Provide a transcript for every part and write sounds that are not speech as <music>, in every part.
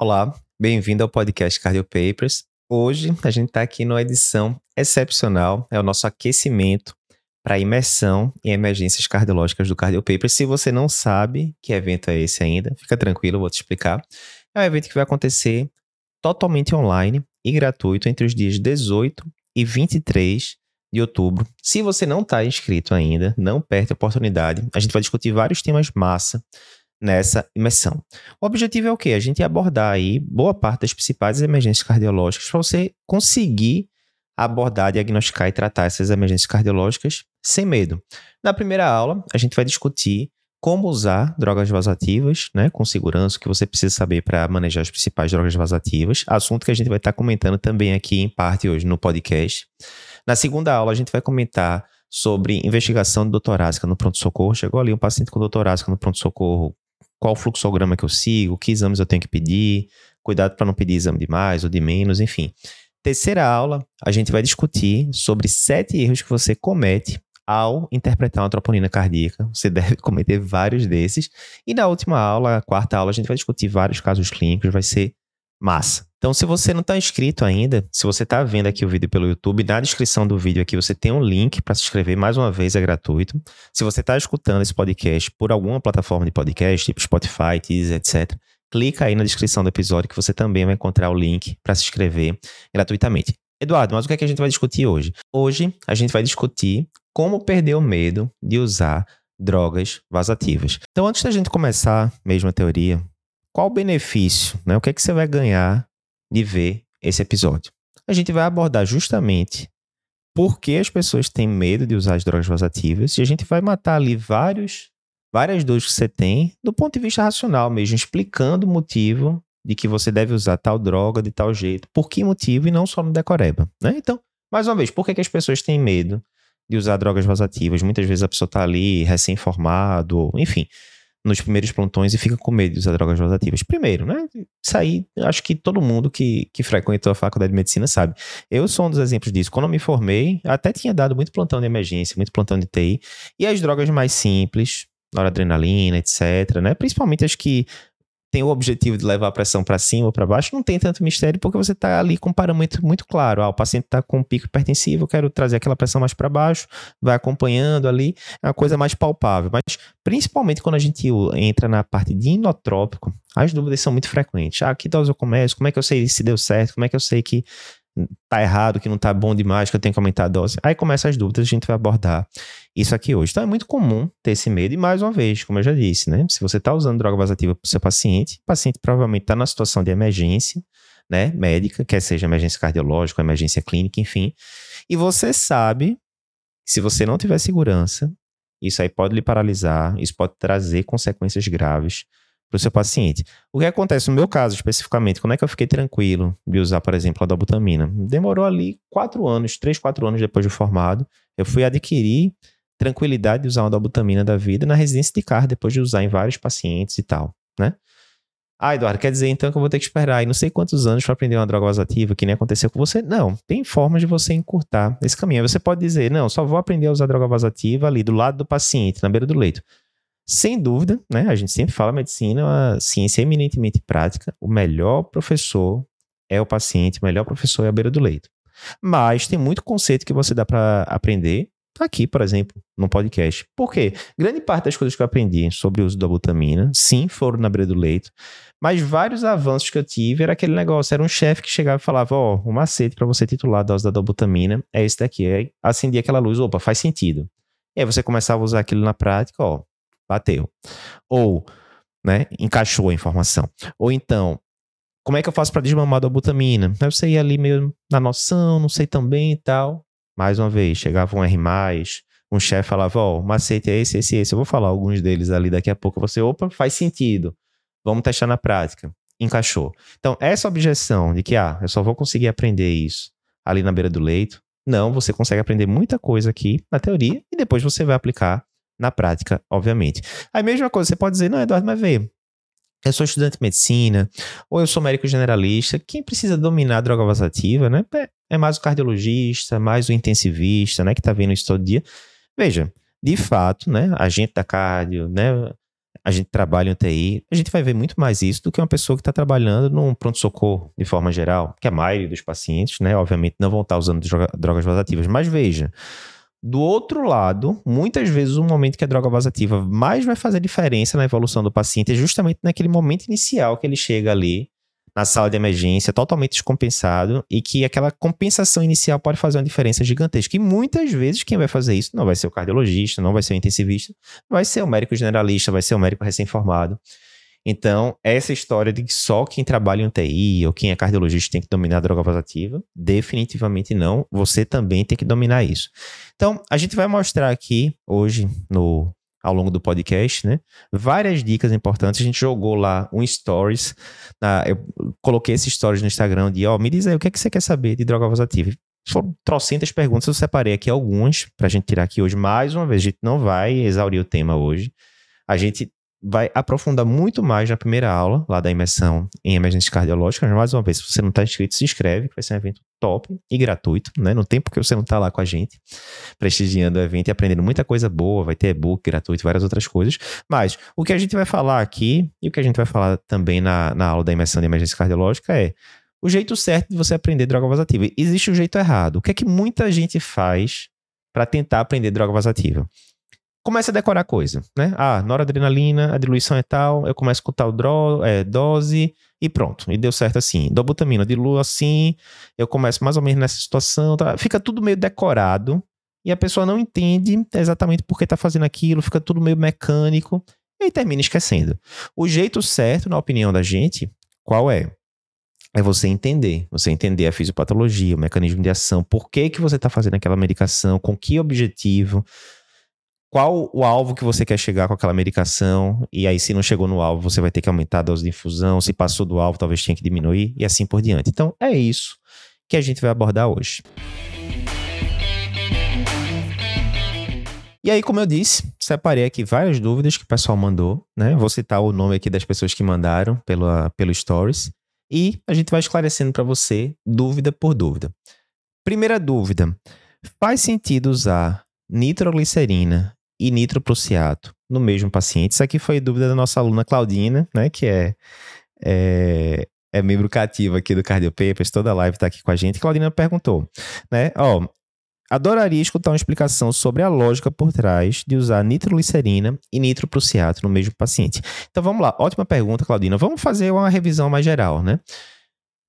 Olá, bem-vindo ao podcast Cardio Papers. Hoje a gente está aqui numa edição excepcional, é o nosso aquecimento para imersão em emergências cardiológicas do Cardio Papers. Se você não sabe que evento é esse ainda, fica tranquilo, vou te explicar. É um evento que vai acontecer totalmente online e gratuito entre os dias 18 e 23 de outubro. Se você não está inscrito ainda, não perde a oportunidade. A gente vai discutir vários temas massa nessa imersão. O objetivo é o quê? A gente abordar aí boa parte das principais emergências cardiológicas para você conseguir abordar, diagnosticar e tratar essas emergências cardiológicas sem medo. Na primeira aula, a gente vai discutir como usar drogas vasoativas, né, com segurança, o que você precisa saber para manejar as principais drogas vasoativas, assunto que a gente vai estar tá comentando também aqui em parte hoje no podcast. Na segunda aula, a gente vai comentar sobre investigação de doutorásica no pronto-socorro. Chegou ali um paciente com doutorásica no pronto-socorro, qual fluxograma que eu sigo, que exames eu tenho que pedir, cuidado para não pedir exame de mais ou de menos, enfim. Terceira aula, a gente vai discutir sobre sete erros que você comete ao interpretar uma troponina cardíaca. Você <laughs> deve cometer vários desses. E na última aula, a quarta aula, a gente vai discutir vários casos clínicos, vai ser massa. Então, se você não está inscrito ainda, se você está vendo aqui o vídeo pelo YouTube, na descrição do vídeo aqui você tem um link para se inscrever. Mais uma vez, é gratuito. Se você está escutando esse podcast por alguma plataforma de podcast, tipo Spotify, Teaser, etc., clica aí na descrição do episódio que você também vai encontrar o link para se inscrever gratuitamente. Eduardo, mas o que, é que a gente vai discutir hoje? Hoje a gente vai discutir como perder o medo de usar drogas vasativas. Então, antes da gente começar mesmo a teoria, qual o benefício, né? O que é que você vai ganhar de ver esse episódio? A gente vai abordar justamente por que as pessoas têm medo de usar as drogas vasativas e a gente vai matar ali vários, várias dores que você tem do ponto de vista racional mesmo, explicando o motivo de que você deve usar tal droga de tal jeito, por que motivo e não só no decoreba, né? Então, mais uma vez, por que, que as pessoas têm medo de usar drogas vasativas? Muitas vezes a pessoa está ali recém-formado, enfim, nos primeiros plantões e fica com medo de usar drogas vasativas. Primeiro, né? Isso aí, acho que todo mundo que, que frequentou a faculdade de medicina sabe. Eu sou um dos exemplos disso. Quando eu me formei, até tinha dado muito plantão de emergência, muito plantão de TI. E as drogas mais simples, noradrenalina, etc., né? Principalmente as que tem o objetivo de levar a pressão para cima ou para baixo, não tem tanto mistério porque você está ali com um parâmetro muito claro. Ah, o paciente está com um pico hipertensivo, eu quero trazer aquela pressão mais para baixo, vai acompanhando ali, é uma coisa mais palpável. Mas principalmente quando a gente entra na parte de inotrópico, as dúvidas são muito frequentes. Ah, que dose eu começo? Como é que eu sei se deu certo? Como é que eu sei que tá errado, que não tá bom demais, que eu tenho que aumentar a dose. Aí começam as dúvidas, a gente vai abordar isso aqui hoje. Então é muito comum ter esse medo, e mais uma vez, como eu já disse, né? Se você tá usando droga vasativa pro seu paciente, o paciente provavelmente tá numa situação de emergência, né? Médica, quer seja emergência cardiológica, emergência clínica, enfim. E você sabe, se você não tiver segurança, isso aí pode lhe paralisar, isso pode trazer consequências graves para o seu paciente. O que acontece no meu caso especificamente, como é que eu fiquei tranquilo de usar, por exemplo, a dobutamina? Demorou ali quatro anos, três, quatro anos depois de formado, eu fui adquirir tranquilidade de usar uma dobutamina da vida na residência de carro, depois de usar em vários pacientes e tal, né? Ah, Eduardo, quer dizer então que eu vou ter que esperar aí não sei quantos anos para aprender uma droga vasativa que nem aconteceu com você? Não, tem formas de você encurtar esse caminho. Você pode dizer, não, só vou aprender a usar droga vasativa ali do lado do paciente, na beira do leito. Sem dúvida, né? A gente sempre fala medicina, uma ciência eminentemente prática. O melhor professor é o paciente, o melhor professor é a beira do leito. Mas tem muito conceito que você dá para aprender aqui, por exemplo, no podcast. Por quê? Grande parte das coisas que eu aprendi sobre o uso da butamina, sim, foram na beira do leito, mas vários avanços que eu tive era aquele negócio, era um chefe que chegava e falava, ó, oh, o macete para você titular a dose da dobutamina é esse daqui. Aí acendia aquela luz, opa, faz sentido. E aí você começava a usar aquilo na prática, ó, bateu. Ou, né, encaixou a informação. Ou então, como é que eu faço para desmamar da butamina? Eu sei ali meio na noção, não sei também e tal. Mais uma vez, chegava um R+, um chefe falava, ó, oh, o macete é esse, esse, esse. Eu vou falar alguns deles ali daqui a pouco. Você, opa, faz sentido. Vamos testar na prática. Encaixou. Então, essa objeção de que, ah, eu só vou conseguir aprender isso ali na beira do leito. Não, você consegue aprender muita coisa aqui na teoria e depois você vai aplicar na prática, obviamente. A mesma coisa, você pode dizer, não, Eduardo, mas vê, eu sou estudante de medicina, ou eu sou médico generalista, quem precisa dominar a droga vasativa, né? É, é mais o cardiologista, mais o intensivista, né? Que tá vendo isso todo dia. Veja, de fato, né? A gente da cardio, né? a gente trabalha em UTI, a gente vai ver muito mais isso do que uma pessoa que está trabalhando num pronto-socorro de forma geral, que a maioria dos pacientes, né, obviamente, não vão estar tá usando drogas vasativas. Mas veja, do outro lado, muitas vezes o momento que a droga vasativa mais vai fazer diferença na evolução do paciente é justamente naquele momento inicial que ele chega ali na sala de emergência, totalmente descompensado, e que aquela compensação inicial pode fazer uma diferença gigantesca. E muitas vezes quem vai fazer isso não vai ser o cardiologista, não vai ser o intensivista, vai ser o médico generalista, vai ser o médico recém-formado. Então, essa história de que só quem trabalha em UTI ou quem é cardiologista tem que dominar a droga vasativa, definitivamente não. Você também tem que dominar isso. Então, a gente vai mostrar aqui hoje no ao longo do podcast, né? Várias dicas importantes. A gente jogou lá um stories. Na, eu coloquei esse stories no Instagram de, ó, oh, me diz aí o que, é que você quer saber de droga vasativa. Foram trocentas perguntas, eu separei aqui algumas pra gente tirar aqui hoje. Mais uma vez, a gente não vai exaurir o tema hoje. A gente vai aprofundar muito mais na primeira aula, lá da imersão em emergências cardiológicas. Mais uma vez, se você não está inscrito, se inscreve, que vai ser um evento top e gratuito, né? No tempo que você não está lá com a gente, prestigiando o evento e aprendendo muita coisa boa, vai ter e-book gratuito, várias outras coisas. Mas o que a gente vai falar aqui, e o que a gente vai falar também na, na aula da imersão de emergência cardiológica é o jeito certo de você aprender droga vasativa. Existe o jeito errado. O que é que muita gente faz para tentar aprender droga vasativa? Começa a decorar coisa, né? Ah, noradrenalina, a diluição é tal, eu começo com tal dro, é, dose e pronto. E deu certo assim. Dobutamina, diluo assim, eu começo mais ou menos nessa situação. Tá? Fica tudo meio decorado e a pessoa não entende exatamente por que está fazendo aquilo, fica tudo meio mecânico e termina esquecendo. O jeito certo, na opinião da gente, qual é? É você entender, você entender a fisiopatologia, o mecanismo de ação, por que, que você está fazendo aquela medicação, com que objetivo, qual o alvo que você quer chegar com aquela medicação, e aí se não chegou no alvo, você vai ter que aumentar a dose de infusão, se passou do alvo, talvez tenha que diminuir, e assim por diante. Então, é isso que a gente vai abordar hoje. E aí, como eu disse, separei aqui várias dúvidas que o pessoal mandou, né? Vou citar o nome aqui das pessoas que mandaram pela, pelo Stories, e a gente vai esclarecendo para você, dúvida por dúvida. Primeira dúvida: faz sentido usar nitroglicerina e nitroprusiato no mesmo paciente. Isso aqui foi dúvida da nossa aluna Claudina, né, que é, é, é membro cativo aqui do Cardio Papers, toda a live está aqui com a gente. Claudina perguntou, né, ó, adoraria escutar uma explicação sobre a lógica por trás de usar nitroglicerina e nitroprusiato no mesmo paciente. Então vamos lá, ótima pergunta, Claudina. Vamos fazer uma revisão mais geral, né?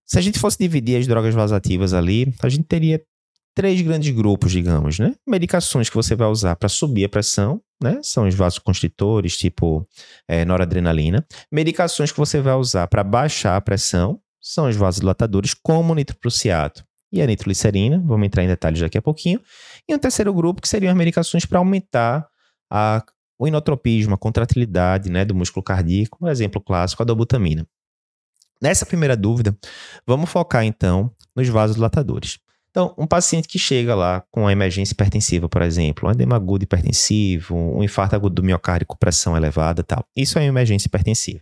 Se a gente fosse dividir as drogas vasativas ali, a gente teria três grandes grupos, digamos, né? Medicações que você vai usar para subir a pressão, né? São os vasoconstritores, tipo é, noradrenalina. Medicações que você vai usar para baixar a pressão, são os vasodilatadores, como o nitroprusiato e a nitroglicerina. Vamos entrar em detalhes daqui a pouquinho. E um terceiro grupo, que seriam as medicações para aumentar a, o inotropismo, a contratilidade né, do músculo cardíaco, um exemplo clássico, a dobutamina. Nessa primeira dúvida, vamos focar então nos vasodilatadores. Então, um paciente que chega lá com uma emergência hipertensiva, por exemplo, um edema agudo hipertensivo, um infarto agudo do miocárdio com pressão elevada tal. Isso é uma emergência hipertensiva.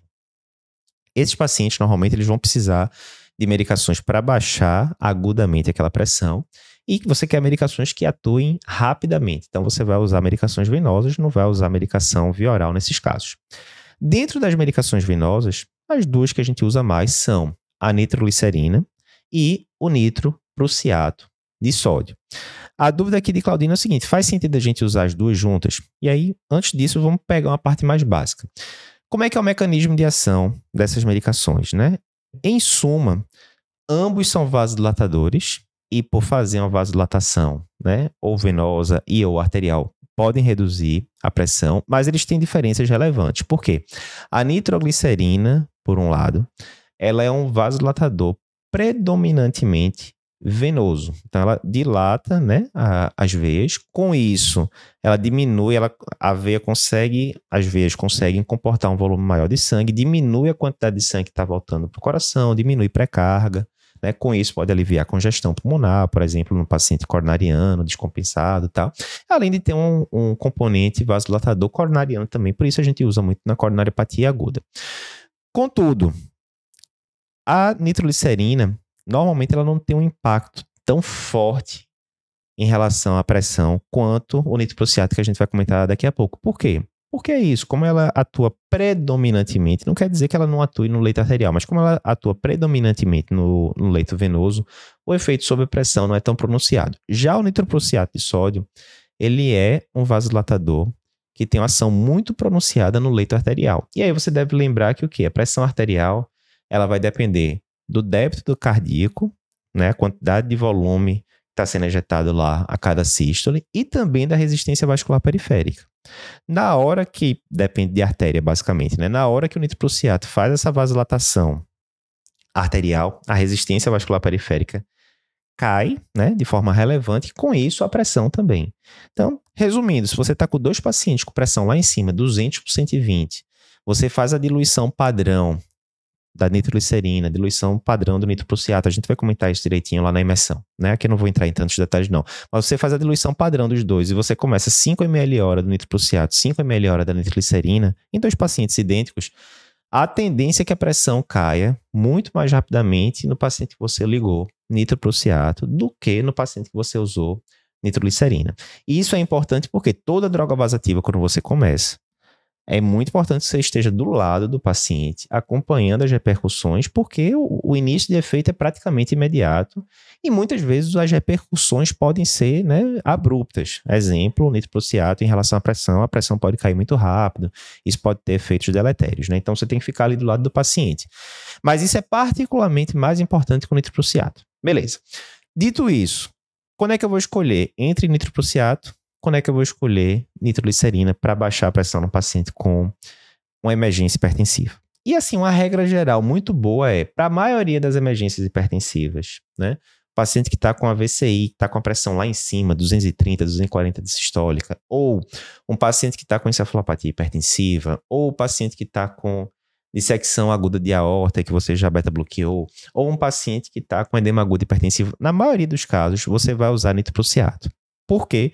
Esses pacientes, normalmente, eles vão precisar de medicações para baixar agudamente aquela pressão e você quer medicações que atuem rapidamente. Então, você vai usar medicações venosas, não vai usar medicação via oral nesses casos. Dentro das medicações venosas, as duas que a gente usa mais são a nitroglicerina e o nitro prussiato de sódio. A dúvida aqui de Claudina é o seguinte: faz sentido a gente usar as duas juntas? E aí, antes disso, vamos pegar uma parte mais básica. Como é que é o mecanismo de ação dessas medicações, né? Em suma, ambos são vasodilatadores e por fazer uma vasodilatação, né, ou venosa e ou arterial, podem reduzir a pressão, mas eles têm diferenças relevantes. Por quê? A nitroglicerina, por um lado, ela é um vasodilatador predominantemente venoso. Então ela dilata, né, a, as veias. Com isso, ela diminui, ela, a veia consegue, as veias conseguem comportar um volume maior de sangue, diminui a quantidade de sangue que está voltando para o coração, diminui pré-carga. Né? Com isso, pode aliviar a congestão pulmonar, por exemplo, no paciente coronariano, descompensado e tal. Além de ter um, um componente vasodilatador coronariano também, por isso a gente usa muito na coronariopatia aguda. Contudo, a nitroglicerina normalmente ela não tem um impacto tão forte em relação à pressão quanto o nitroprusiato que a gente vai comentar daqui a pouco. Por quê? Por que isso? Como ela atua predominantemente, não quer dizer que ela não atue no leito arterial, mas como ela atua predominantemente no, no leito venoso, o efeito sobre pressão não é tão pronunciado. Já o nitroprusiato de sódio, ele é um vasodilatador que tem uma ação muito pronunciada no leito arterial. E aí você deve lembrar que o que? A pressão arterial, ela vai depender do débito cardíaco, né, quantidade de volume está sendo ejetado lá a cada sístole e também da resistência vascular periférica. Na hora que, depende de artéria basicamente, né? na hora que o nitroprusiato faz essa vasodilatação arterial, a resistência vascular periférica cai né, de forma relevante e com isso a pressão também. Então, resumindo, se você está com dois pacientes com pressão lá em cima, 200 por 120, você faz a diluição padrão da nitroglicerina, diluição padrão do nitroprusiato. A gente vai comentar isso direitinho lá na imersão, né? Aqui eu não vou entrar em tantos detalhes não. Mas você faz a diluição padrão dos dois e você começa 5 ml hora do nitroprusiato, 5 ml hora da nitroglicerina em dois pacientes idênticos, a tendência é que a pressão caia muito mais rapidamente no paciente que você ligou nitroprusiato do que no paciente que você usou nitroglicerina. E isso é importante porque toda droga vasativa, quando você começa, é muito importante que você esteja do lado do paciente, acompanhando as repercussões, porque o, início de efeito é praticamente imediato e muitas vezes as repercussões podem ser né, abruptas. Exemplo, o nitroprusiato em relação à pressão, a pressão pode cair muito rápido, isso pode ter efeitos deletérios. Né? Então você tem que ficar ali do lado do paciente. Mas isso é particularmente mais importante com o nitroprusiato. Beleza. Dito isso, quando é que eu vou escolher entre nitroprusiato quando é que eu vou escolher nitroglicerina para baixar a pressão no paciente com uma emergência hipertensiva. E assim, uma regra geral muito boa é, para a maioria das emergências hipertensivas, né? Paciente que está com AVCI, está com a pressão lá em cima, 230, 240 de sistólica, ou um paciente que está com encefalopatia hipertensiva, ou o paciente que está com dissecção aguda de aorta que você já beta bloqueou, ou um paciente que está com edema agudo hipertensivo, na maioria dos casos você vai usar nitroprusiato. Por quê? porque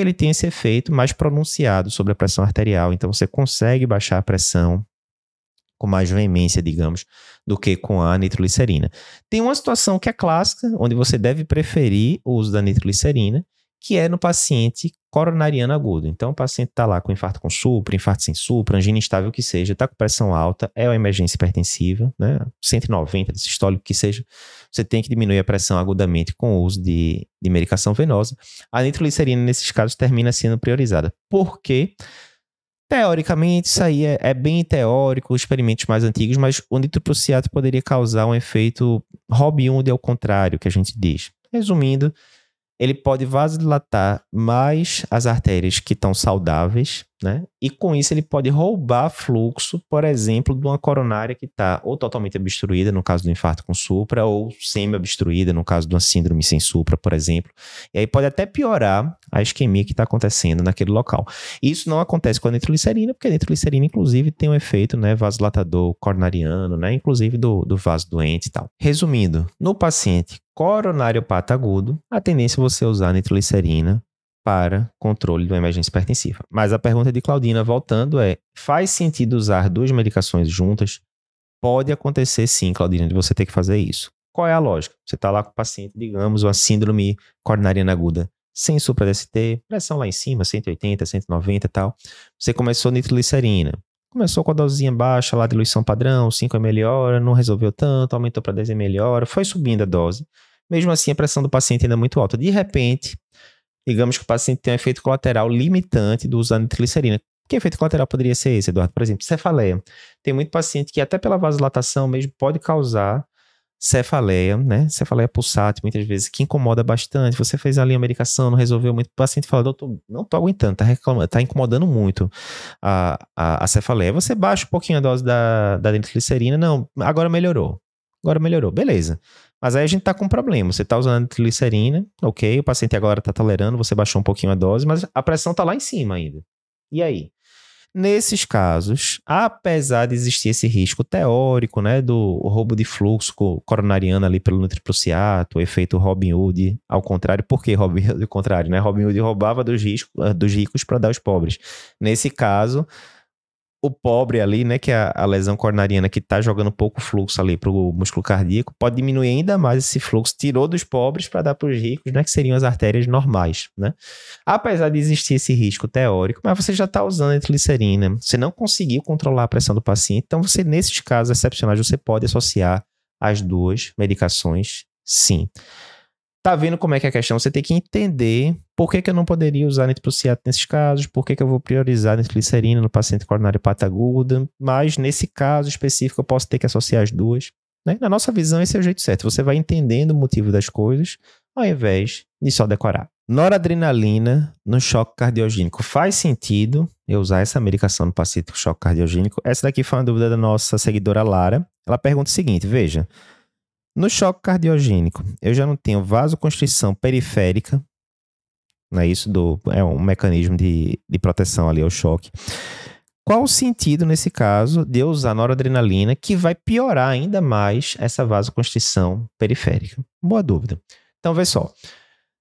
ele tem esse efeito mais pronunciado sobre a pressão arterial. Então você consegue baixar a pressão com mais veemência, digamos, do que com a nitroglicerina. Tem uma situação que é clássica, onde você deve preferir o uso da nitroglicerina, que é no paciente coronariano agudo. Então, o paciente está lá com infarto com supra, infarto sem supra, angina instável que seja, está com pressão alta, é uma emergência hipertensiva, né? 190 de sistólico que seja, você tem que diminuir a pressão agudamente com o uso de, de medicação venosa. A nitroglicerina, nesses casos, termina sendo priorizada. Por quê? Teoricamente, isso aí é, é, bem teórico, experimentos mais antigos, mas o nitroprusiato poderia causar um efeito Robin Hood ao contrário, que a gente diz. Resumindo, ele pode vasodilatar mais as artérias que estão saudáveis, né? E com isso ele pode roubar fluxo, por exemplo, de uma coronária que está ou totalmente obstruída, no caso do infarto com supra, ou semi-obstruída, no caso de uma síndrome sem supra, por exemplo. E aí pode até piorar a isquemia que está acontecendo naquele local. Isso não acontece com a nitroglicerina, porque a nitroglicerina, inclusive, tem um efeito né, vasodilatador coronariano, né? Inclusive do, do vaso doente e tal. Resumindo, no paciente coronariopata agudo, a tendência é você usar nitroglicerina para controle de uma emergência hipertensiva. Mas a pergunta de Claudina, voltando, é: faz sentido usar duas medicações juntas? Pode acontecer sim, Claudina, de você ter que fazer isso. Qual é a lógica? Você está lá com o paciente, digamos, uma síndrome coronariana aguda, sem supra-DST, pressão lá em cima, 180, 190 e tal. Você começou nitroglicerina. Começou com a dosinha baixa lá, diluição padrão, 5 ml hora, não resolveu tanto, aumentou para 10 ml hora, foi subindo a dose. Mesmo assim, a pressão do paciente ainda é muito alta. De repente, digamos que o paciente tem um efeito colateral limitante do uso da nitroglicerina. Que efeito colateral poderia ser esse, Eduardo? Por exemplo, cefaleia. Tem muito paciente que até pela vasodilatação mesmo pode causar cefaleia, né? Cefaleia pulsátil, muitas vezes, que incomoda bastante. Você fez ali a medicação, não resolveu muito. O paciente fala, doutor, não tô aguentando, tá reclamando, tá incomodando muito a, a, a cefaleia. Você baixa um pouquinho a dose da, da nitroglicerina, não, agora melhorou. Agora melhorou, beleza. Mas aí a gente tá com um problema. Você tá usando nitroglicerina, ok, o paciente agora tá tolerando, você baixou um pouquinho a dose, mas a pressão tá lá em cima ainda. E aí? Nesses casos, apesar de existir esse risco teórico, né, do roubo de fluxo coronariano ali pelo nitroprusiato, o efeito Robin Hood, ao contrário, por que Robin Hood ao contrário, né? Robin Hood roubava dos, dos ricos para dar aos pobres. Nesse caso, o pobre ali, né, que é a, lesão coronariana que está jogando pouco fluxo ali para o músculo cardíaco, pode diminuir ainda mais esse fluxo, tirou dos pobres para dar para os ricos, né, que seriam as artérias normais, né? Apesar de existir esse risco teórico, mas você já está usando a glicerina, você não conseguiu controlar a pressão do paciente, então você, nesses casos excepcionais, você pode associar as duas medicações, sim. Tá vendo como é que é a questão? Você tem que entender por que, que eu não poderia usar nitroprusiato nesses casos, por que, que eu vou priorizar nitroglicerina no paciente coronário pata aguda, mas nesse caso específico eu posso ter que associar as duas. Né? Na nossa visão, esse é o jeito certo. Você vai entendendo o motivo das coisas, ao invés de só decorar. Noradrenalina no choque cardiogênico. Faz sentido eu usar essa medicação no paciente com choque cardiogênico? Essa daqui foi uma dúvida da nossa seguidora Lara. Ela pergunta o seguinte: veja, no choque cardiogênico, eu já não tenho vasoconstrição periférica, é isso? Do, é um mecanismo de, de proteção ali ao choque. Qual o sentido, nesse caso, de eu usar noradrenalina que vai piorar ainda mais essa vasoconstrição periférica? Boa dúvida. Então, vê só.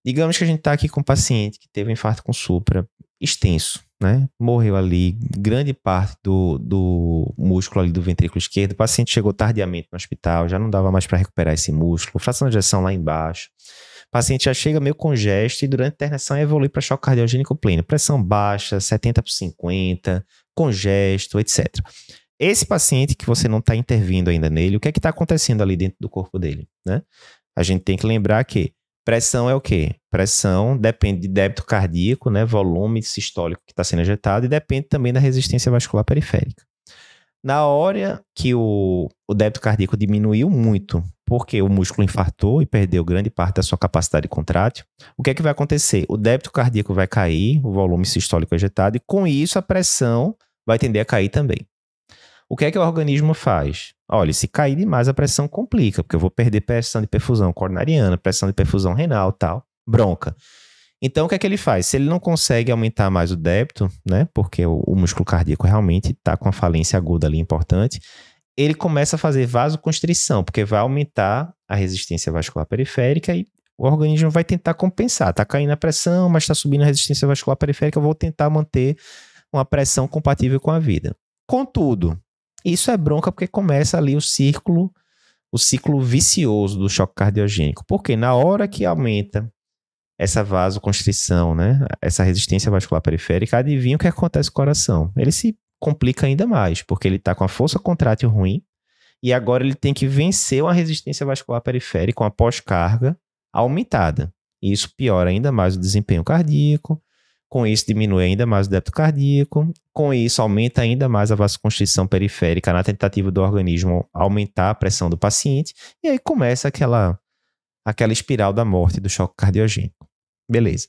Digamos que a gente está aqui com um paciente que teve um infarto com supra extenso né? Morreu ali grande parte do, do músculo ali do ventrículo esquerdo. O paciente chegou tardiamente no hospital, já não dava mais para recuperar esse músculo, fração de ejeção lá embaixo. O paciente já chega meio congesto e durante a internação evolui para choque cardiogênico pleno. Pressão baixa, 70 por 50, congesto, etc. Esse paciente que você não está intervindo ainda nele, o que é que está acontecendo ali dentro do corpo dele, né? A gente tem que lembrar que Pressão é o quê? Pressão depende de débito cardíaco, né, volume sistólico que está sendo ejetado, e depende também da resistência vascular periférica. Na hora que o, o débito cardíaco diminuiu muito, porque o músculo infartou e perdeu grande parte da sua capacidade contrátil, o que é que vai acontecer? O débito cardíaco vai cair, o volume sistólico ejetado, e com isso a pressão vai tender a cair também. O que é que o organismo faz? Olha, se cair demais a pressão complica, porque eu vou perder pressão de perfusão coronariana, pressão de perfusão renal, tal, bronca. Então, o que é que ele faz? Se ele não consegue aumentar mais o débito, né, porque o, o músculo cardíaco realmente está com a falência aguda ali importante, ele começa a fazer vasoconstrição, porque vai aumentar a resistência vascular periférica e o organismo vai tentar compensar. Está caindo a pressão, mas está subindo a resistência vascular periférica, eu vou tentar manter uma pressão compatível com a vida. Contudo, isso é bronca porque começa ali o círculo, o ciclo vicioso do choque cardiogênico. Porque na hora que aumenta essa vasoconstrição, né, essa resistência vascular periférica, adivinha o que acontece com o coração? Ele se complica ainda mais, porque ele está com a força contrátil ruim e agora ele tem que vencer uma resistência vascular periférica, uma pós-carga aumentada. E isso piora ainda mais o desempenho cardíaco, com isso, diminui ainda mais o débito cardíaco. Com isso, aumenta ainda mais a vasoconstrição periférica na tentativa do organismo aumentar a pressão do paciente. E aí começa aquela, aquela espiral da morte do choque cardiogênico. Beleza.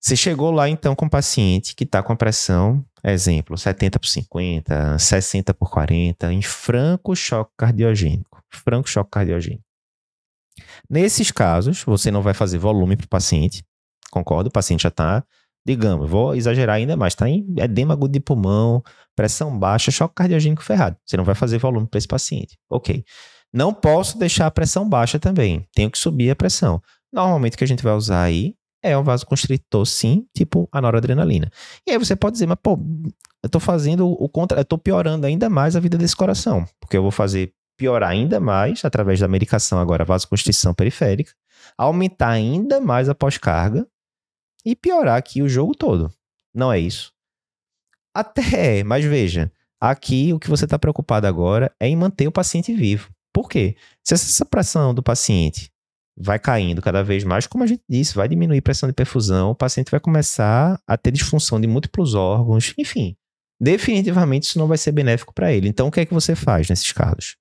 Você chegou lá então com um paciente que está com a pressão, exemplo, 70 por 50, 60 por 40, em franco choque cardiogênico. Franco choque cardiogênico. Nesses casos, você não vai fazer volume para o paciente, concordo? O paciente já está digamos, vou exagerar ainda mais, tá em edema agudo de pulmão, pressão baixa, choque cardiogênico ferrado. Você não vai fazer volume para esse paciente. Ok. Não posso deixar a pressão baixa também. Tenho que subir a pressão. Normalmente o que a gente vai usar aí é um vasoconstritor, sim, tipo a noradrenalina. E aí você pode dizer, mas pô, eu tô fazendo o contra, eu tô piorando ainda mais a vida desse coração, porque eu vou fazer piorar ainda mais através da medicação agora vasoconstrição periférica, aumentar ainda mais a pós-carga e piorar aqui o jogo todo. Não é isso? Até mas veja, aqui o que você está preocupado agora é em manter o paciente vivo. Por quê? Se essa pressão do paciente vai caindo cada vez mais, como a gente disse, vai diminuir a pressão de perfusão, o paciente vai começar a ter disfunção de múltiplos órgãos, enfim. Definitivamente isso não vai ser benéfico para ele. Então o que é que você faz nesses casos?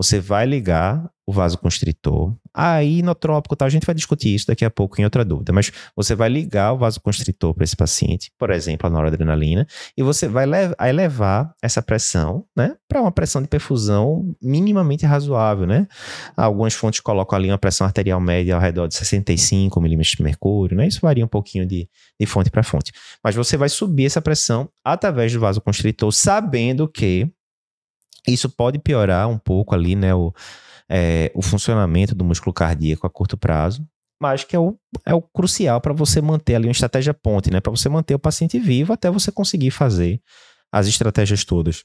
Você vai ligar o vasoconstritor. Aí, inotrópico, tá? a gente vai discutir isso daqui a pouco em outra dúvida, mas você vai ligar o vasoconstritor para esse paciente, por exemplo, a noradrenalina, e você vai elevar essa pressão, né, para uma pressão de perfusão minimamente razoável, né? Algumas fontes colocam ali uma pressão arterial média ao redor de 65 milímetros de mercúrio, né? Isso varia um pouquinho de, de fonte para fonte. Mas você vai subir essa pressão através do vasoconstritor, sabendo que isso pode piorar um pouco ali, né, o, é, o funcionamento do músculo cardíaco a curto prazo, mas que é o, é o crucial para você manter ali uma estratégia ponte, né, para você manter o paciente vivo até você conseguir fazer as estratégias todas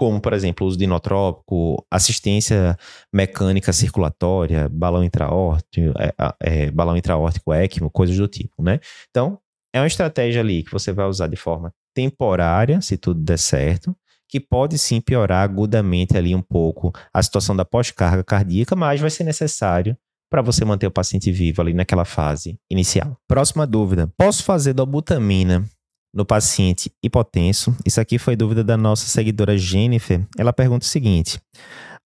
como, por exemplo, uso de inotrópico, assistência mecânica circulatória, balão intraórtico, é, é, balão intraórtico ECMO, coisas do tipo, né? Então, é uma estratégia ali que você vai usar de forma temporária, se tudo der certo, que pode sim piorar agudamente ali um pouco a situação da pós-carga cardíaca, mas vai ser necessário para você manter o paciente vivo ali naquela fase inicial. Próxima dúvida: posso fazer dobutamina no paciente hipotenso. Isso aqui foi dúvida da nossa seguidora Jennifer. Ela pergunta o seguinte: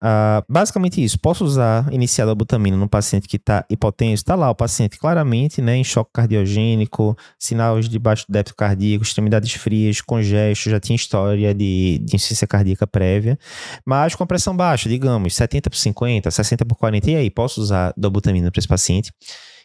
uh, basicamente isso, posso usar iniciado a butamina no paciente que está hipotenso? Está lá o paciente claramente né, em choque cardiogênico, sinais de baixo débito cardíaco, extremidades frias, congesto, já tinha história de, de insuficiência cardíaca prévia, mas com pressão baixa, digamos, 70 por 50, 60 por 40. E aí, posso usar dobutamina para esse paciente?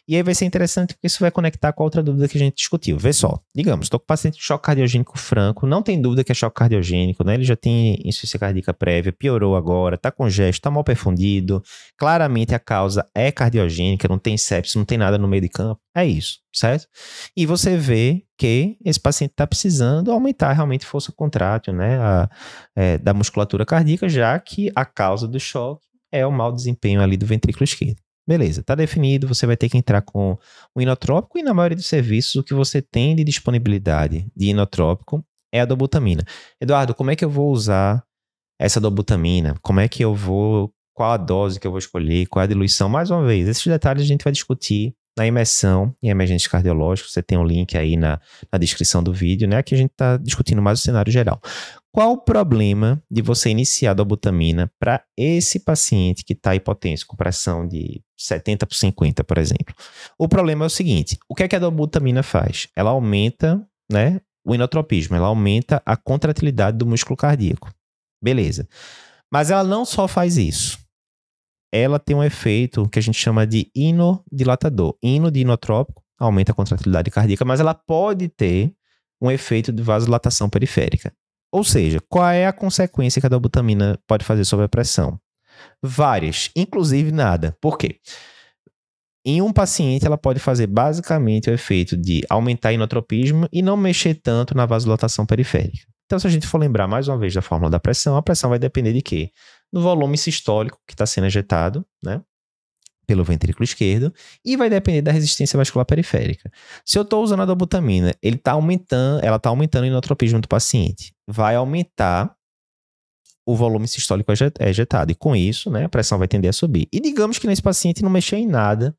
E aí vai ser interessante porque isso vai conectar com a outra dúvida que a gente discutiu. Vê só, digamos, estou com paciente de choque cardiogênico franco, não tem dúvida que é choque cardiogênico, né? Ele já tem insuficiência cardíaca prévia, piorou agora, está com gesto, está mal perfundido, claramente a causa é cardiogênica, não tem sepsis, não tem nada no meio de campo. É isso, certo? E você vê que esse paciente está precisando aumentar realmente força contrátil, né? A, é, da musculatura cardíaca, já que a causa do choque é o mau desempenho ali do ventrículo esquerdo. Beleza, está definido, você vai ter que entrar com o inotrópico e na maioria dos serviços o que você tem de disponibilidade de inotrópico é a dobutamina. Eduardo, como é que eu vou usar essa dobutamina? Como é que eu vou, qual a dose que eu vou escolher, qual a diluição? Mais uma vez, esses detalhes a gente vai discutir na imersão em emergência cardiológica. Você tem um link aí na, na descrição do vídeo, né? Que a gente está discutindo mais o cenário geral. Qual o problema de você iniciar a dobutamina para esse paciente que está hipotenso, com pressão de 70 por 50, por exemplo? O problema é o seguinte: o que é que a dobutamina faz? Ela aumenta né, o inotropismo, ela aumenta a contratilidade do músculo cardíaco. Beleza. Mas ela não só faz isso. Ela tem um efeito que a gente chama de inodilatador. Ino de inotrópico aumenta a contratilidade cardíaca, mas ela pode ter um efeito de vasodilatação periférica. Ou seja, qual é a consequência que a dobutamina pode fazer sobre a pressão? Várias, inclusive nada. Por quê? Em um paciente, ela pode fazer basicamente o efeito de aumentar inotropismo e não mexer tanto na vasodilatação periférica. Então, se a gente for lembrar mais uma vez da fórmula da pressão, a pressão vai depender de quê? Do volume sistólico que está sendo ejetado, né? pelo ventrículo esquerdo e vai depender da resistência vascular periférica. Se eu estou usando a dobutamina, ele tá aumentando, ela está aumentando o inotropismo do paciente. Vai aumentar o volume sistólico ejetado. E com isso, né, a pressão vai tender a subir. E digamos que nesse paciente não mexeu em nada,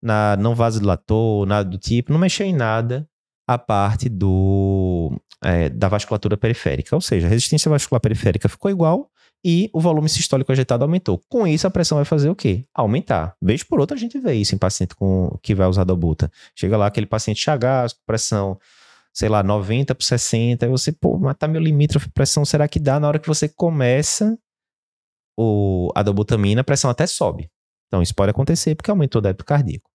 na, não vasodilatou, nada do tipo, não mexeu em nada a parte do, é, da vasculatura periférica. Ou seja, a resistência vascular periférica ficou igual, e o volume sistólico ejetado aumentou. Com isso, a pressão vai fazer o quê? Aumentar. Vez por outra, a gente vê isso em paciente com, que vai usar dobuta. Chega lá, aquele paciente chagas, pressão, sei lá, 90 por 60, aí você, pô, mas tá meu limítrofe pressão, será que dá? Na hora que você começa o, a dobutamina, a pressão até sobe. Então, isso pode acontecer porque aumentou o débito cardíaco.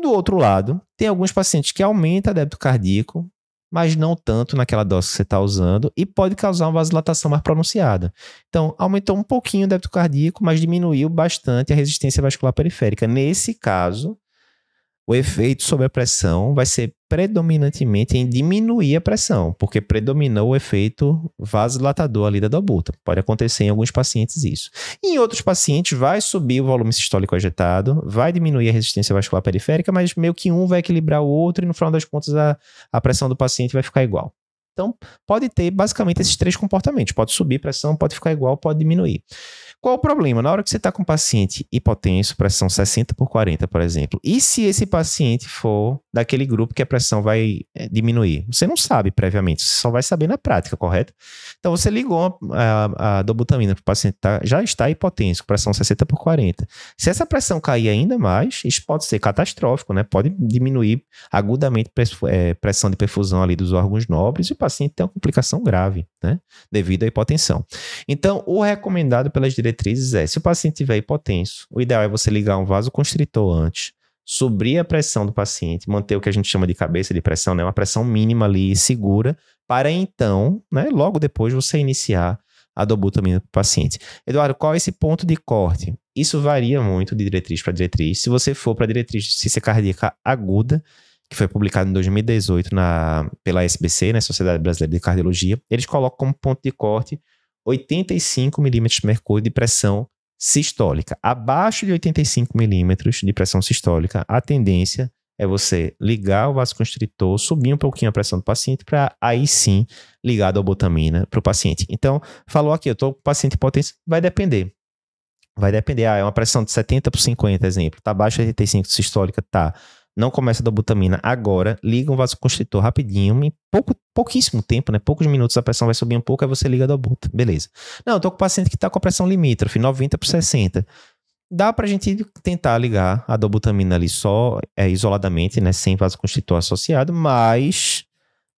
Do outro lado, tem alguns pacientes que aumentam o débito cardíaco, mas não tanto naquela dose que você está usando e pode causar uma vasodilatação mais pronunciada. Então, aumentou um pouquinho o débito cardíaco, mas diminuiu bastante a resistência vascular periférica. Nesse caso, o efeito sobre a pressão vai ser predominantemente em diminuir a pressão, porque predominou o efeito vasodilatador ali da dobuta. Pode acontecer em alguns pacientes isso. Em outros pacientes vai subir o volume sistólico ejetado, vai diminuir a resistência vascular periférica, mas meio que um vai equilibrar o outro e no final das contas a, a pressão do paciente vai ficar igual. Então, pode ter basicamente esses três comportamentos. Pode subir pressão, pode ficar igual, pode diminuir. Qual o problema? Na hora que você está com um paciente hipotenso, pressão 60 por 40, por exemplo, e se esse paciente for daquele grupo que a pressão vai é, diminuir? Você não sabe previamente, você só vai saber na prática, correto? Então você ligou a, a dobutamina para o paciente tá, já está hipotenso, pressão 60 por 40. Se essa pressão cair ainda mais, isso pode ser catastrófico, né? Pode diminuir agudamente a é, pressão de perfusão ali dos órgãos nobres e o paciente tem uma complicação grave, né? Devido à hipotensão. Então, o recomendado pelas diretrizes é: se o paciente tiver hipotenso, o ideal é você ligar um vasoconstritor antes, subir a pressão do paciente, manter o que a gente chama de cabeça de pressão, né, uma pressão mínima ali segura, para então, né, logo depois você iniciar a dobutamina para o paciente. Eduardo, qual é esse ponto de corte? Isso varia muito de diretriz para diretriz. Se você for para diretriz de ciência cardíaca aguda, que foi publicado em 2018 na, pela SBC, né, Sociedade Brasileira de Cardiologia, eles colocam como ponto de corte 85 milímetros de mercúrio de pressão sistólica. Abaixo de 85 milímetros de pressão sistólica, a tendência é você ligar o vasoconstritor, subir um pouquinho a pressão do paciente, para aí sim ligar a dobutamina para o paciente. Então, falou aqui, eu estou com paciente potência, vai depender. Vai depender, ah, é uma pressão de 70 por 50, exemplo. Tá abaixo de 85 sistólica, tá não começa a dobutamina agora, liga um vasoconstritor rapidinho, em pouco, pouquíssimo tempo, né? Poucos minutos a pressão vai subir um pouco, aí você liga a dobuta. Beleza. Não, eu tô com o paciente que tá com a pressão limítrofe, 90 por 60. Dá pra gente tentar ligar a dobutamina ali só, é, isoladamente, né? Sem vasoconstritor associado, mas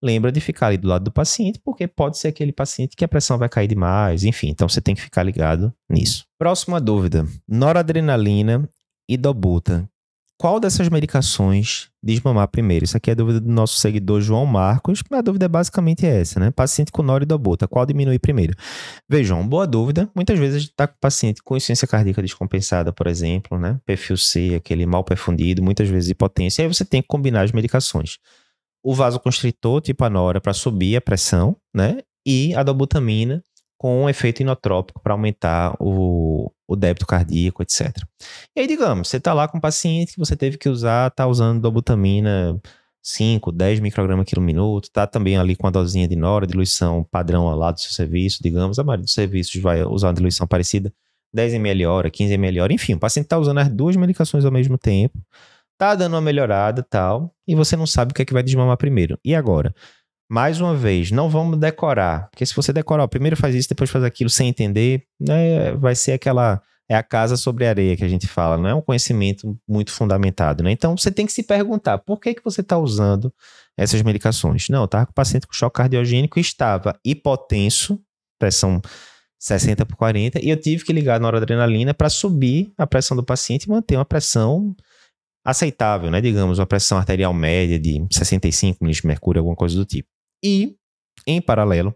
lembra de ficar ali do lado do paciente, porque pode ser aquele paciente que a pressão vai cair demais, enfim, então você tem que ficar ligado nisso. Próxima dúvida: noradrenalina e dobuta qual dessas medicações desmamar primeiro? Isso aqui é a dúvida do nosso seguidor João Marcos. A dúvida é basicamente essa, né? Paciente com noridobota, qual diminuir primeiro? Vejam, boa dúvida. Muitas vezes a gente está com paciente com insuficiência cardíaca descompensada, por exemplo, né? Perfil C, aquele mal perfundido, muitas vezes hipotência. Aí você tem que combinar as medicações. O vasoconstritor, tipo a nora, para subir a pressão, né? E a dobutamina com um efeito inotrópico para aumentar o, o débito cardíaco, etc. E aí, digamos, você está lá com um paciente que você teve que usar, está usando dobutamina 5, 10 microgramas quilo minuto, está também ali com a dosinha de nora, diluição padrão lá do seu serviço, digamos, a maioria dos serviços vai usar uma diluição parecida, 10 ml hora, 15 ml hora, enfim, o paciente está usando as duas medicações ao mesmo tempo, está dando uma melhorada tal, e você não sabe o que é que vai desmamar primeiro. E agora? Mais uma vez, não vamos decorar. Porque se você decorar, primeiro faz isso, depois faz aquilo sem entender, né, vai ser aquela. É a casa sobre areia que a gente fala, não é um conhecimento muito fundamentado, né? Então você tem que se perguntar por que, que você está usando essas medicações. Não, estava com o paciente com choque cardiogênico estava hipotenso, pressão 60 por 40, e eu tive que ligar na noradrenalina para subir a pressão do paciente e manter uma pressão aceitável, né? Digamos, uma pressão arterial média de 65 milímetros de mercúrio, alguma coisa do tipo. E, em paralelo,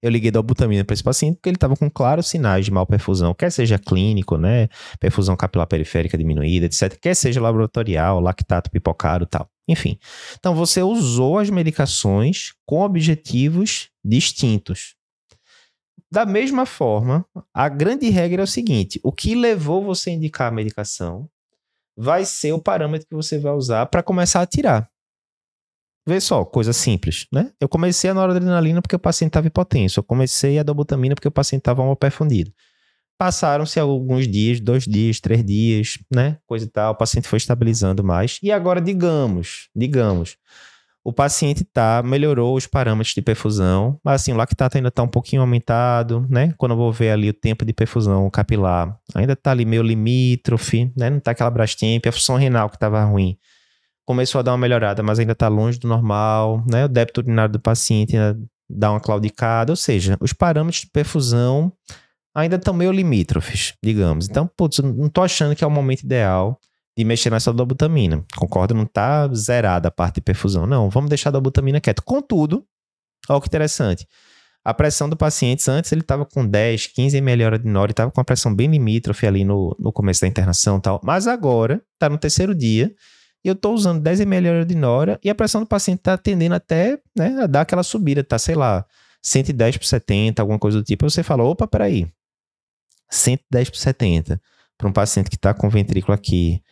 eu liguei da butamina para esse paciente porque ele estava com claros sinais de malperfusão, quer seja clínico, né, perfusão capilar periférica diminuída, etc, quer seja laboratorial, lactato pipocado tal. Enfim. Então você usou as medicações com objetivos distintos. Da mesma forma, a grande regra é o seguinte: o que levou você a indicar a medicação vai ser o parâmetro que você vai usar para começar a tirar. Vê só, coisa simples, né? Eu comecei a noradrenalina porque o paciente estava hipotenso. Eu comecei a dobutamina porque o paciente estava mal perfundido. Passaram-se alguns dias, dois dias, três dias, né? Coisa e tal. O paciente foi estabilizando mais. E agora, digamos, digamos, o paciente tá, melhorou os parâmetros de perfusão, mas assim, o lactato ainda está um pouquinho aumentado, né? Quando eu vou ver ali o tempo de perfusão capilar, ainda está ali meio limítrofe, né? Não está aquela brastemp, a função renal que estava ruim começou a dar uma melhorada, mas ainda está longe do normal, né? O débito urinário do paciente ainda dá uma claudicada, ou seja, os parâmetros de perfusão ainda estão meio limítrofes, digamos. Então, putz, não estou achando que é o momento ideal de mexer nessa dobutamina. Concordo, não está zerada a parte de perfusão. Não, vamos deixar a dobutamina quieta. Contudo, olha que interessante. A pressão do paciente, antes ele estava com 10, 15 ml hora de nora, estava com a pressão bem limítrofe ali no, no começo da internação e tal. Mas agora, está no terceiro dia, e eu estou usando 10 ml de Nora e a pressão do paciente está tendendo até né, a dar aquela subida, tá, sei lá, 110 por 70, alguma coisa do tipo. Aí você fala, opa, peraí, 110 por 70 para um paciente que está com o ventrículo aqui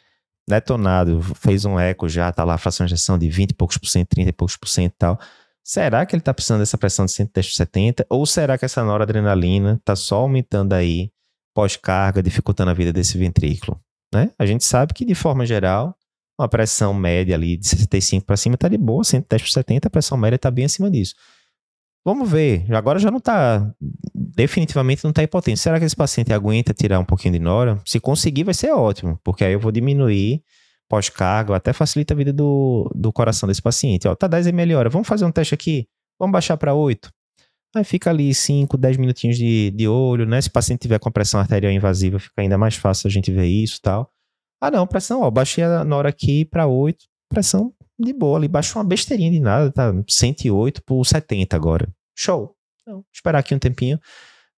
detonado, fez um eco já, tá lá fração de injeção de 20 e poucos por cento, 30 e poucos por cento e tal. Será que ele está precisando dessa pressão de 110 por 70? Ou será que essa noradrenalina está só aumentando aí pós-carga, dificultando a vida desse ventrículo? Né? A gente sabe que, de forma geral, uma pressão média ali de 65 para cima está de boa, 110 por 70, a pressão média está bem acima disso. Vamos ver, agora já não está, definitivamente não está hipotente. Será que esse paciente aguenta tirar um pouquinho de nora? Se conseguir, vai ser ótimo, porque aí eu vou diminuir pós-carga, até facilita a vida do, do coração desse paciente. Ó, tá 10 ml hora, vamos fazer um teste aqui, vamos baixar para 8. Aí fica ali 5, 10 minutinhos de, de olho, né? Se o paciente tiver com pressão arterial invasiva, fica ainda mais fácil a gente ver isso tal. Ah, não, pressão, ó, baixei a Nora aqui para 8, pressão de boa ali, baixou uma besteirinha de nada, tá 108 por 70 agora. Show. Então, esperar aqui um tempinho.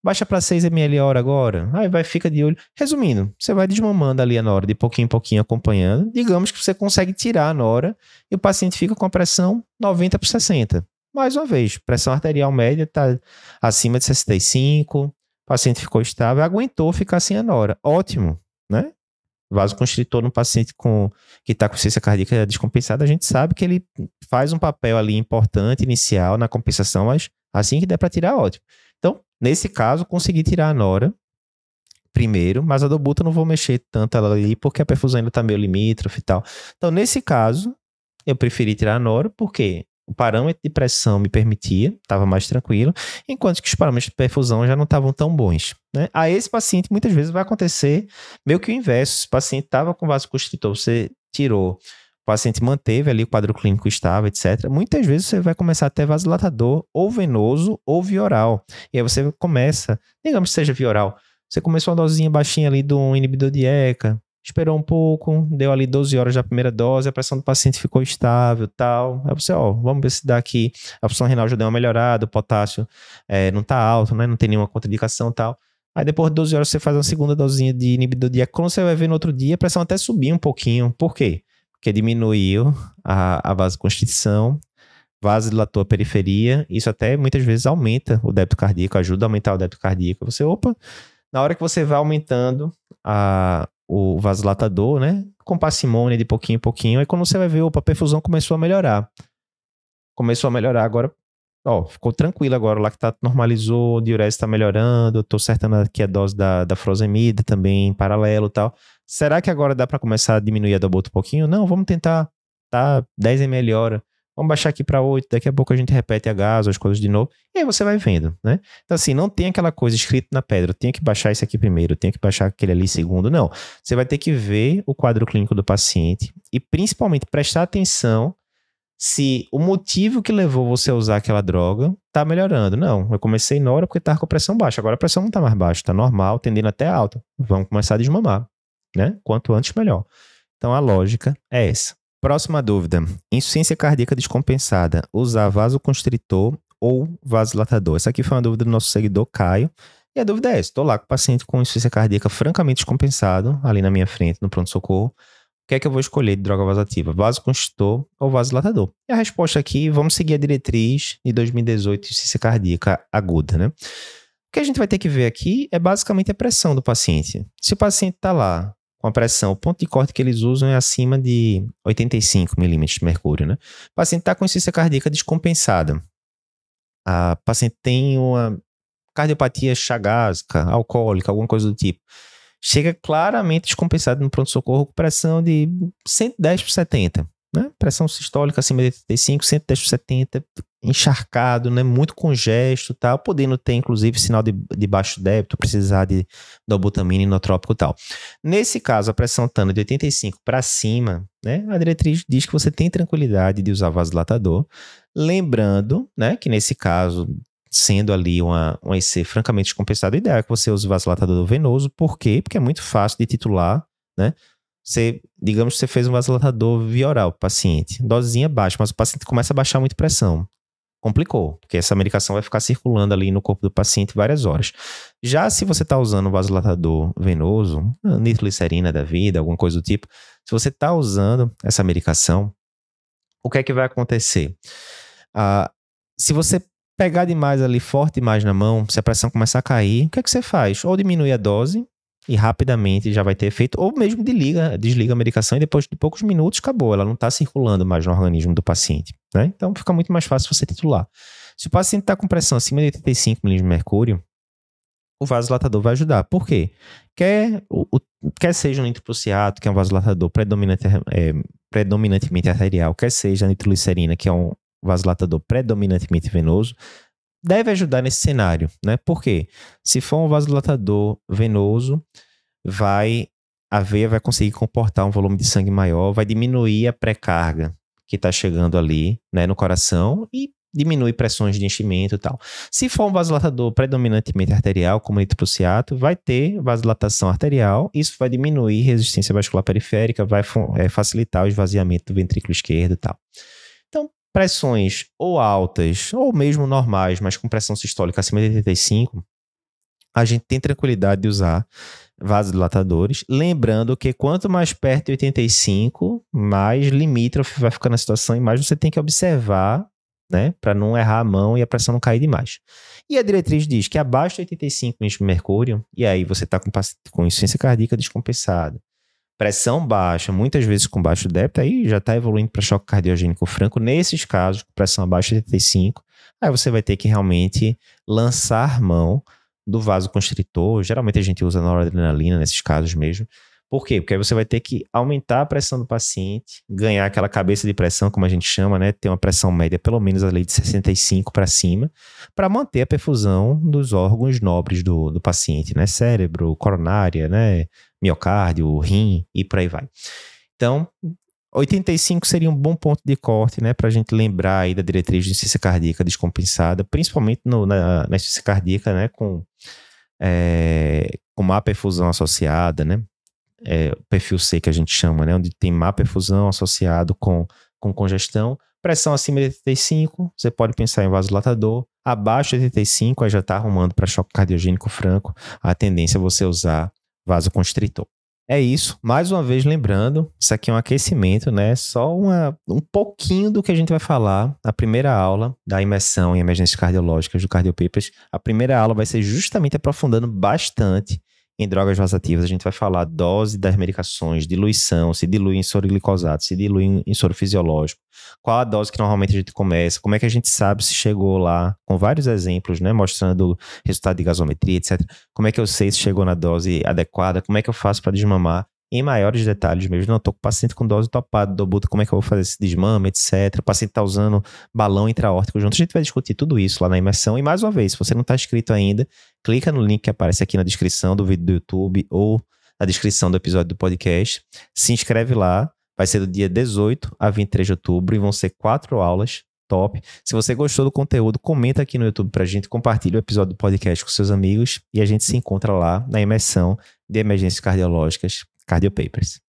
Baixa para 6 ml hora agora. Aí vai, fica de olho. Resumindo, você vai desmamando ali a Nora, de pouquinho em pouquinho acompanhando. Digamos que você consegue tirar a Nora e o paciente fica com a pressão 90 por 60. Mais uma vez, pressão arterial média está acima de 65, o paciente ficou estável, aguentou ficar sem a Nora. Ótimo, né? Vasoconstritor no paciente com, que está com ciência cardíaca descompensada, a gente sabe que ele faz um papel ali importante, inicial, na compensação, mas assim que der para tirar, ótimo. Então, nesse caso, consegui tirar a Nora primeiro, mas a do Buta não vou mexer tanto ela ali, porque a perfusão ainda está meio limítrofe e tal. Então, nesse caso, eu preferi tirar a Nora, porque o parâmetro de pressão me permitia, estava mais tranquilo, enquanto que os parâmetros de perfusão já não estavam tão bons. Né? A esse paciente, muitas vezes, vai acontecer meio que o inverso. Se o paciente estava com vasoconstritor, você tirou, o paciente manteve ali o quadro clínico estável, etc. Muitas vezes você vai começar a ter vasodilatador ou venoso ou vioral. E aí você começa, digamos que seja vioral, você começou uma dosinha baixinha ali do inibidor de ECA, esperou um pouco, deu ali 12 horas da primeira dose, a pressão do paciente ficou estável tal. Aí você, ó, vamos ver se dá aqui, a função renal já deu uma melhorada, o potássio é, não tá alto, né, não tem nenhuma contraindicação tal. Aí depois de 12 horas você faz uma segunda dosinha de inibidor de Quando você vai ver no outro dia, a pressão até subir um pouquinho. Por quê? Porque diminuiu a, a vasoconstrição, vasodilatou a periferia, isso até muitas vezes aumenta o débito cardíaco, ajuda a aumentar o débito cardíaco. Você, opa, na hora que você vai aumentando a, o vasodilatador, né? Com parcimônia de pouquinho em pouquinho. Aí quando você vai ver, opa, a perfusão começou a melhorar. Começou a melhorar agora. Ó, ficou tranquilo agora, o lactato normalizou, o diurese está melhorando, tô acertando aqui a dose da, da Frosemida também em paralelo e tal. Será que agora dá para começar a diminuir a Dobota um pouquinho? Não, vamos tentar, tá? 10 ml hora. Vamos baixar aqui para 8, daqui a pouco a gente repete a gás, as coisas de novo, e aí você vai vendo, né? Então, assim, não tem aquela coisa escrita na pedra, tem que baixar esse aqui primeiro, tem que baixar aquele ali segundo, não. Você vai ter que ver o quadro clínico do paciente e, principalmente, prestar atenção se o motivo que levou você a usar aquela droga tá melhorando. Não, eu comecei na hora porque tava com a pressão baixa, agora a pressão não tá mais baixa, tá normal, tendendo até alta. Vamos começar a desmamar, né? Quanto antes, melhor. Então, a lógica é essa. Próxima dúvida. Insuficiência cardíaca descompensada. Usar vasoconstritor ou vasodilatador? Essa aqui foi uma dúvida do nosso seguidor Caio. E a dúvida é essa. Estou lá com o paciente com insuficiência cardíaca francamente descompensado, ali na minha frente, no pronto-socorro. O que é que eu vou escolher de droga vasoativa? Vasoconstritor ou vasodilatador? E a resposta aqui, vamos seguir a diretriz de 2018 de insuficiência cardíaca aguda, né? O que a gente vai ter que ver aqui é basicamente a pressão do paciente. Se o paciente está lá com a pressão. O ponto de corte que eles usam é acima de 85 milímetros de mercúrio, né? O paciente está com insuficiência cardíaca descompensada. A paciente tem uma cardiopatia chagásica, alcoólica, alguma coisa do tipo. Chega claramente descompensado no pronto-socorro com pressão de 110 por 70 né? Pressão sistólica acima de 85, 110 por 70, encharcado, né? Muito congesto tal, podendo ter, inclusive, sinal de, de baixo débito, precisar de dobutamina inotrópico e tal. Nesse caso, a pressão estando de 85 para cima, né? A diretriz diz que você tem tranquilidade de usar vasodilatador, lembrando, né? Que nesse caso, sendo ali uma, uma IC francamente descompensada, o ideal é que você use vasodilatador venoso, por quê? Porque é muito fácil de titular, né? Você, digamos que você fez um vasodilatador via oral paciente, dosezinha baixa, mas o paciente começa a baixar muito pressão. Complicou, porque essa medicação vai ficar circulando ali no corpo do paciente várias horas. Já se você está usando um vasodilatador venoso, nitroglicerina da vida, alguma coisa do tipo, se você está usando essa medicação, o que é que vai acontecer? Ah, se você pegar demais ali, forte demais na mão, se a pressão começar a cair, o que é que você faz? Ou diminui a dose, e rapidamente já vai ter efeito, ou mesmo desliga, desliga a medicação e depois de poucos minutos acabou, ela não está circulando mais no organismo do paciente. Né? Então fica muito mais fácil você titular. Se o paciente está com pressão acima de 85 mg de mercúrio, o vasodilatador vai ajudar. Por quer, o, o, quer seja um que é um vasodilatador predominante, é, predominantemente arterial, quer seja a nitroglicerina, que é um vasodilatador predominantemente venoso, deve ajudar nesse cenário, né? Por quê? Se for um vasodilatador venoso, vai a veia vai conseguir comportar um volume de sangue maior, vai diminuir a pré-carga que está chegando ali, né, no coração e diminui pressões de enchimento e tal. Se for um vasodilatador predominantemente arterial, como nitroprusiato, vai ter vasodilatação arterial, isso vai diminuir resistência vascular periférica, vai é, facilitar o esvaziamento do ventrículo esquerdo e tal pressões ou altas, ou mesmo normais, mas com pressão sistólica acima de 85, a gente tem tranquilidade de usar vasodilatadores. Lembrando que quanto mais perto de 85, mais limítrofe vai ficar na situação e mais você tem que observar, né, para não errar a mão e a pressão não cair demais. E a diretriz diz que abaixo de 85 de mercúrio, e aí você está com, com insuficiência cardíaca descompensada, pressão baixa, muitas vezes com baixo débito, aí já está evoluindo para choque cardiogênico franco. Nesses casos, pressão abaixo de 85, aí você vai ter que realmente lançar mão do vasoconstritor. Geralmente a gente usa noradrenalina nesses casos mesmo. Por quê? Porque aí você vai ter que aumentar a pressão do paciente, ganhar aquela cabeça de pressão, como a gente chama, né? Ter uma pressão média pelo menos ali de 65 para cima, para manter a perfusão dos órgãos nobres do, do paciente, né? Cérebro, coronária, né? Miocárdio, rim e por aí vai. Então, 85 seria um bom ponto de corte, né, para a gente lembrar aí da diretriz de insuficiência cardíaca descompensada, principalmente no, na, na insuficiência cardíaca, né, com, é, com má perfusão associada, né, é, perfil C que a gente chama, né, onde tem má perfusão associado com, com congestão, pressão acima de 85, você pode pensar em vasodilatador, abaixo de 85, aí já está arrumando para choque cardiogênico franco, a tendência é você usar vasoconstritor. É isso. Mais uma vez lembrando, isso aqui é um aquecimento, né? Só uma, um pouquinho do que a gente vai falar na primeira aula da imersão em emergências cardiológicas do Cardiopapers. A primeira aula vai ser justamente aprofundando bastante em drogas vasativas, a gente vai falar dose das medicações, diluição, se dilui em soro glicosato, se dilui em soro fisiológico, qual a dose que normalmente a gente começa, como é que a gente sabe se chegou lá, com vários exemplos, né, mostrando resultado de gasometria, etc. Como é que eu sei se chegou na dose adequada, como é que eu faço para desmamar em maiores detalhes mesmo. Não, estou com o paciente com dose topada do buto, como é que eu vou fazer esse desmame, etc. O paciente está usando balão intraórtico junto. A gente vai discutir tudo isso lá na imersão. E mais uma vez, se você não está inscrito ainda, clica no link que aparece aqui na descrição do vídeo do YouTube ou na descrição do episódio do podcast. Se inscreve lá. Vai ser do dia 18 a 23 de outubro e vão ser quatro aulas top. Se você gostou do conteúdo, comenta aqui no YouTube pra gente, compartilha o episódio do podcast com seus amigos e a gente se encontra lá na imersão de emergências cardiológicas Cardio Papers.